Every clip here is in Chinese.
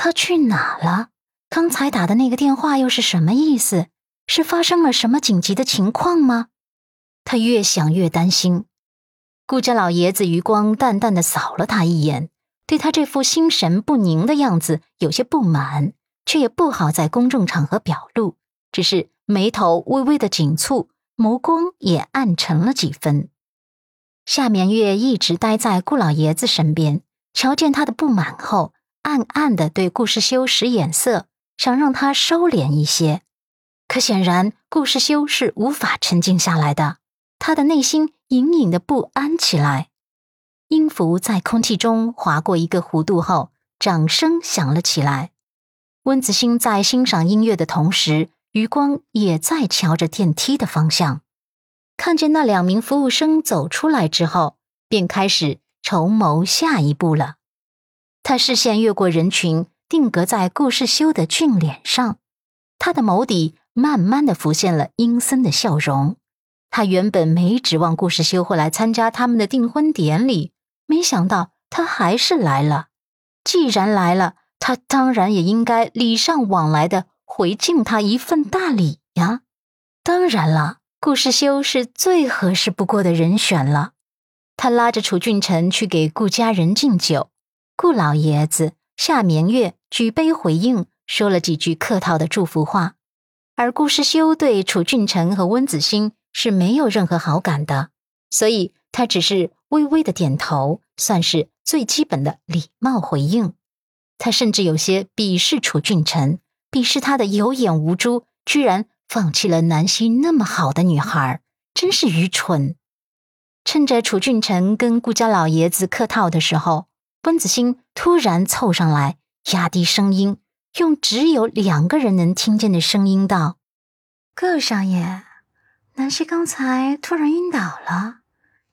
他去哪了？刚才打的那个电话又是什么意思？是发生了什么紧急的情况吗？他越想越担心。顾家老爷子余光淡淡的扫了他一眼，对他这副心神不宁的样子有些不满，却也不好在公众场合表露，只是眉头微微的紧蹙，眸光也暗沉了几分。夏眠月一直待在顾老爷子身边，瞧见他的不满后，暗暗的对顾世修使眼色，想让他收敛一些。可显然，顾世修是无法沉静下来的，他的内心隐隐的不安起来。音符在空气中划过一个弧度后，掌声响了起来。温子星在欣赏音乐的同时，余光也在瞧着电梯的方向。看见那两名服务生走出来之后，便开始筹谋下一步了。他视线越过人群，定格在顾世修的俊脸上，他的眸底慢慢的浮现了阴森的笑容。他原本没指望顾世修会来参加他们的订婚典礼，没想到他还是来了。既然来了，他当然也应该礼尚往来的回敬他一份大礼呀。当然了。顾世修是最合适不过的人选了。他拉着楚俊臣去给顾家人敬酒，顾老爷子、夏眠月举杯回应，说了几句客套的祝福话。而顾世修对楚俊臣和温子欣是没有任何好感的，所以他只是微微的点头，算是最基本的礼貌回应。他甚至有些鄙视楚俊臣，鄙视他的有眼无珠，居然。放弃了南希那么好的女孩，真是愚蠢。趁着楚俊臣跟顾家老爷子客套的时候，温子欣突然凑上来，压低声音，用只有两个人能听见的声音道：“顾少爷，南希刚才突然晕倒了，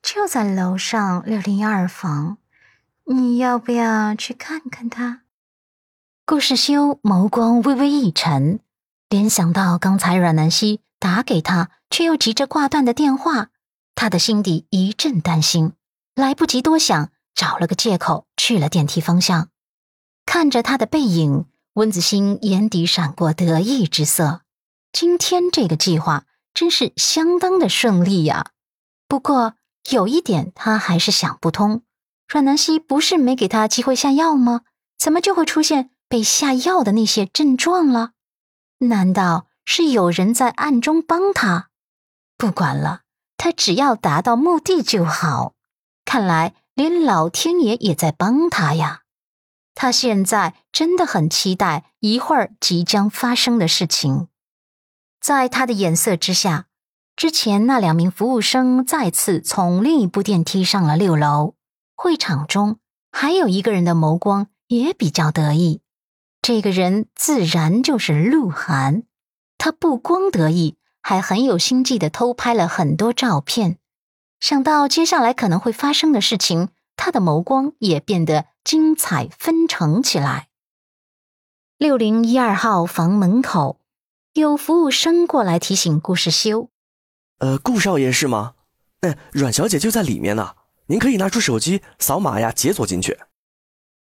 就在楼上六零幺二房，你要不要去看看他？”顾世修眸光微微一沉。联想到刚才阮南希打给他，却又急着挂断的电话，他的心底一阵担心，来不及多想，找了个借口去了电梯方向。看着他的背影，温子欣眼底闪过得意之色。今天这个计划真是相当的顺利呀。不过有一点他还是想不通：阮南希不是没给他机会下药吗？怎么就会出现被下药的那些症状了？难道是有人在暗中帮他？不管了，他只要达到目的就好。看来连老天爷也在帮他呀！他现在真的很期待一会儿即将发生的事情。在他的眼色之下，之前那两名服务生再次从另一部电梯上了六楼。会场中还有一个人的眸光也比较得意。这个人自然就是鹿晗，他不光得意，还很有心计的偷拍了很多照片。想到接下来可能会发生的事情，他的眸光也变得精彩纷呈起来。六零一二号房门口，有服务生过来提醒顾世修：“呃，顾少爷是吗？哎，阮小姐就在里面呢，您可以拿出手机扫码呀，解锁进去。”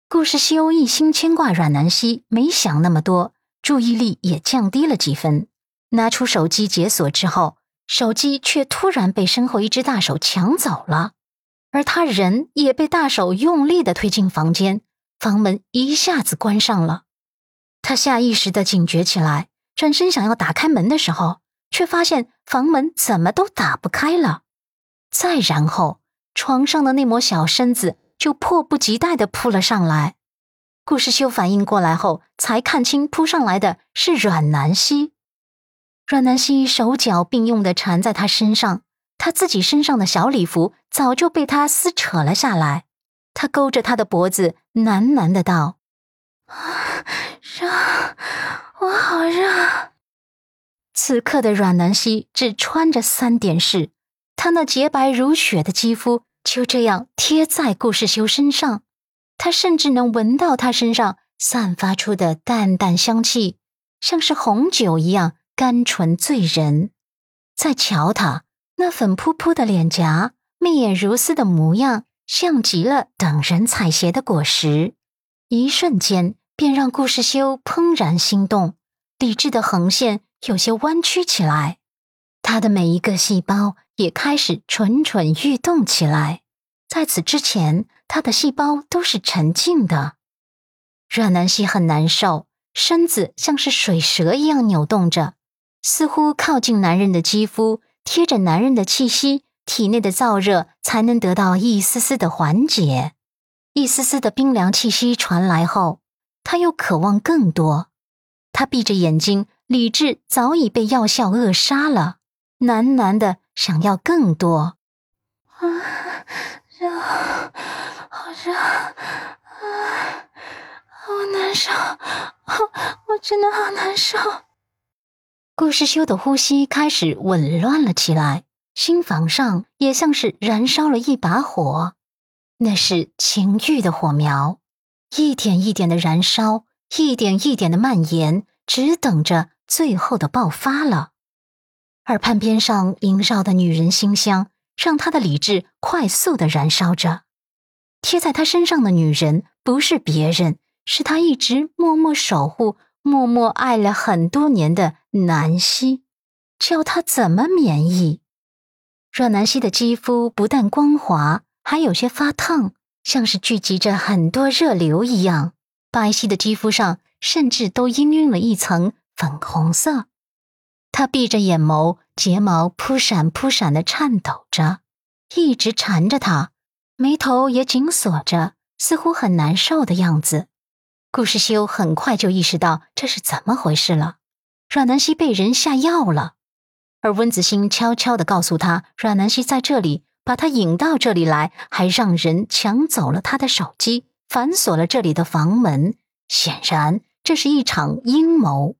顾世修一心牵挂阮南希，没想那么多，注意力也降低了几分。拿出手机解锁之后，手机却突然被身后一只大手抢走了，而他人也被大手用力的推进房间，房门一下子关上了。他下意识的警觉起来，转身想要打开门的时候，却发现房门怎么都打不开了。再然后，床上的那抹小身子。就迫不及待的扑了上来，顾世修反应过来后，才看清扑上来的是阮南希。阮南希手脚并用的缠在他身上，他自己身上的小礼服早就被他撕扯了下来。他勾着他的脖子，喃喃的道：“热，我好热。”此刻的阮南希只穿着三点式，她那洁白如雪的肌肤。就这样贴在顾世修身上，他甚至能闻到他身上散发出的淡淡香气，像是红酒一样甘醇醉人。再瞧他那粉扑扑的脸颊，媚眼如丝的模样，像极了等人采撷的果实。一瞬间，便让顾世修怦然心动，理智的横线有些弯曲起来，他的每一个细胞也开始蠢蠢欲动起来。在此之前，他的细胞都是沉静的。阮南希很难受，身子像是水蛇一样扭动着，似乎靠近男人的肌肤，贴着男人的气息，体内的燥热才能得到一丝丝的缓解。一丝丝的冰凉气息传来后。他又渴望更多，他闭着眼睛，理智早已被药效扼杀了，喃喃的想要更多。啊，热，好热，啊，好难受，我真的好难受。顾世修的呼吸开始紊乱了起来，心房上也像是燃烧了一把火，那是情欲的火苗。一点一点的燃烧，一点一点的蔓延，只等着最后的爆发了。耳畔边上萦绕的女人馨香，让他的理智快速的燃烧着。贴在他身上的女人不是别人，是他一直默默守护、默默爱了很多年的南希。叫他怎么免疫？阮南希的肌肤不但光滑，还有些发烫。像是聚集着很多热流一样，白皙的肌肤上甚至都氤氲了一层粉红色。他闭着眼眸，睫毛扑闪扑闪的颤抖着，一直缠着他，眉头也紧锁着，似乎很难受的样子。顾世修很快就意识到这是怎么回事了，阮南希被人下药了，而温子欣悄悄地告诉他，阮南希在这里。把他引到这里来，还让人抢走了他的手机，反锁了这里的房门。显然，这是一场阴谋。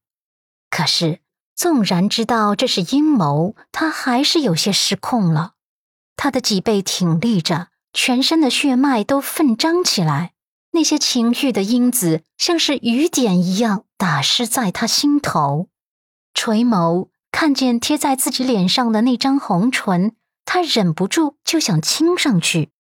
可是，纵然知道这是阴谋，他还是有些失控了。他的脊背挺立着，全身的血脉都奋张起来，那些情欲的因子像是雨点一样打湿在他心头。垂眸看见贴在自己脸上的那张红唇。他忍不住就想亲上去，